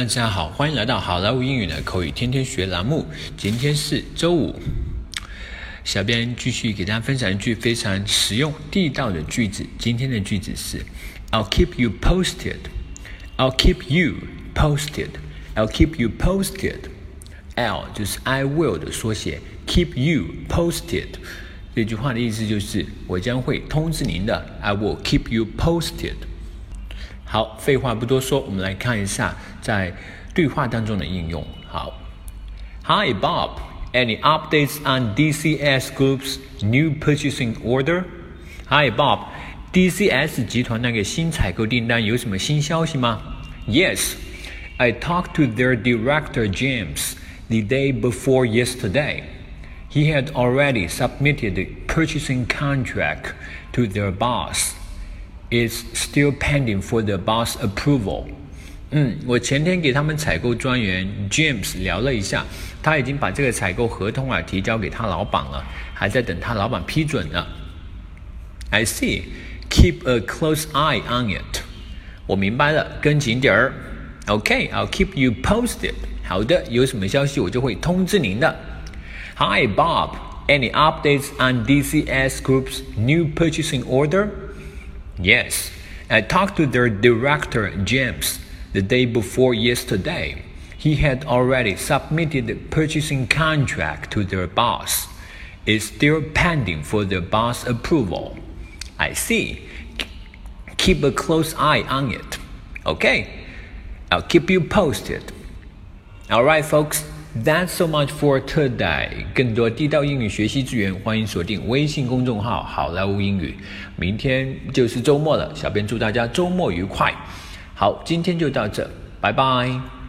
大家好，欢迎来到好莱坞英语的口语天天学栏目。今天是周五，小编继续给大家分享一句非常实用地道的句子。今天的句子是：I'll keep you posted. I'll keep you posted. I'll keep you posted. L 就是 I will 的缩写，keep you posted。这句话的意思就是我将会通知您的。I will keep you posted. 好，废话不多说，我们来看一下在对话当中的应用。好，Hi Bob, any updates on DCS Group's new purchasing order? Hi Bob, DCS 集团那个新采购订单有什么新消息吗？Yes, I talked to their director James the day before yesterday. He had already submitted the purchasing contract to their boss is still pending for the boss approval。嗯，我前天给他们采购专员 James 聊了一下，他已经把这个采购合同啊提交给他老板了，还在等他老板批准呢。I see. Keep a close eye on it. 我明白了，跟紧点儿。Okay, I'll keep you posted. 好的，有什么消息我就会通知您的。Hi Bob, any updates on DCS Group's new purchasing order? Yes, I talked to their director, James, the day before yesterday. He had already submitted the purchasing contract to their boss. It's still pending for their boss approval. I see. Keep a close eye on it. Okay, I'll keep you posted. Alright, folks. That's so much for today。更多地道英语学习资源，欢迎锁定微信公众号“好莱坞英语”。明天就是周末了，小编祝大家周末愉快。好，今天就到这，拜拜。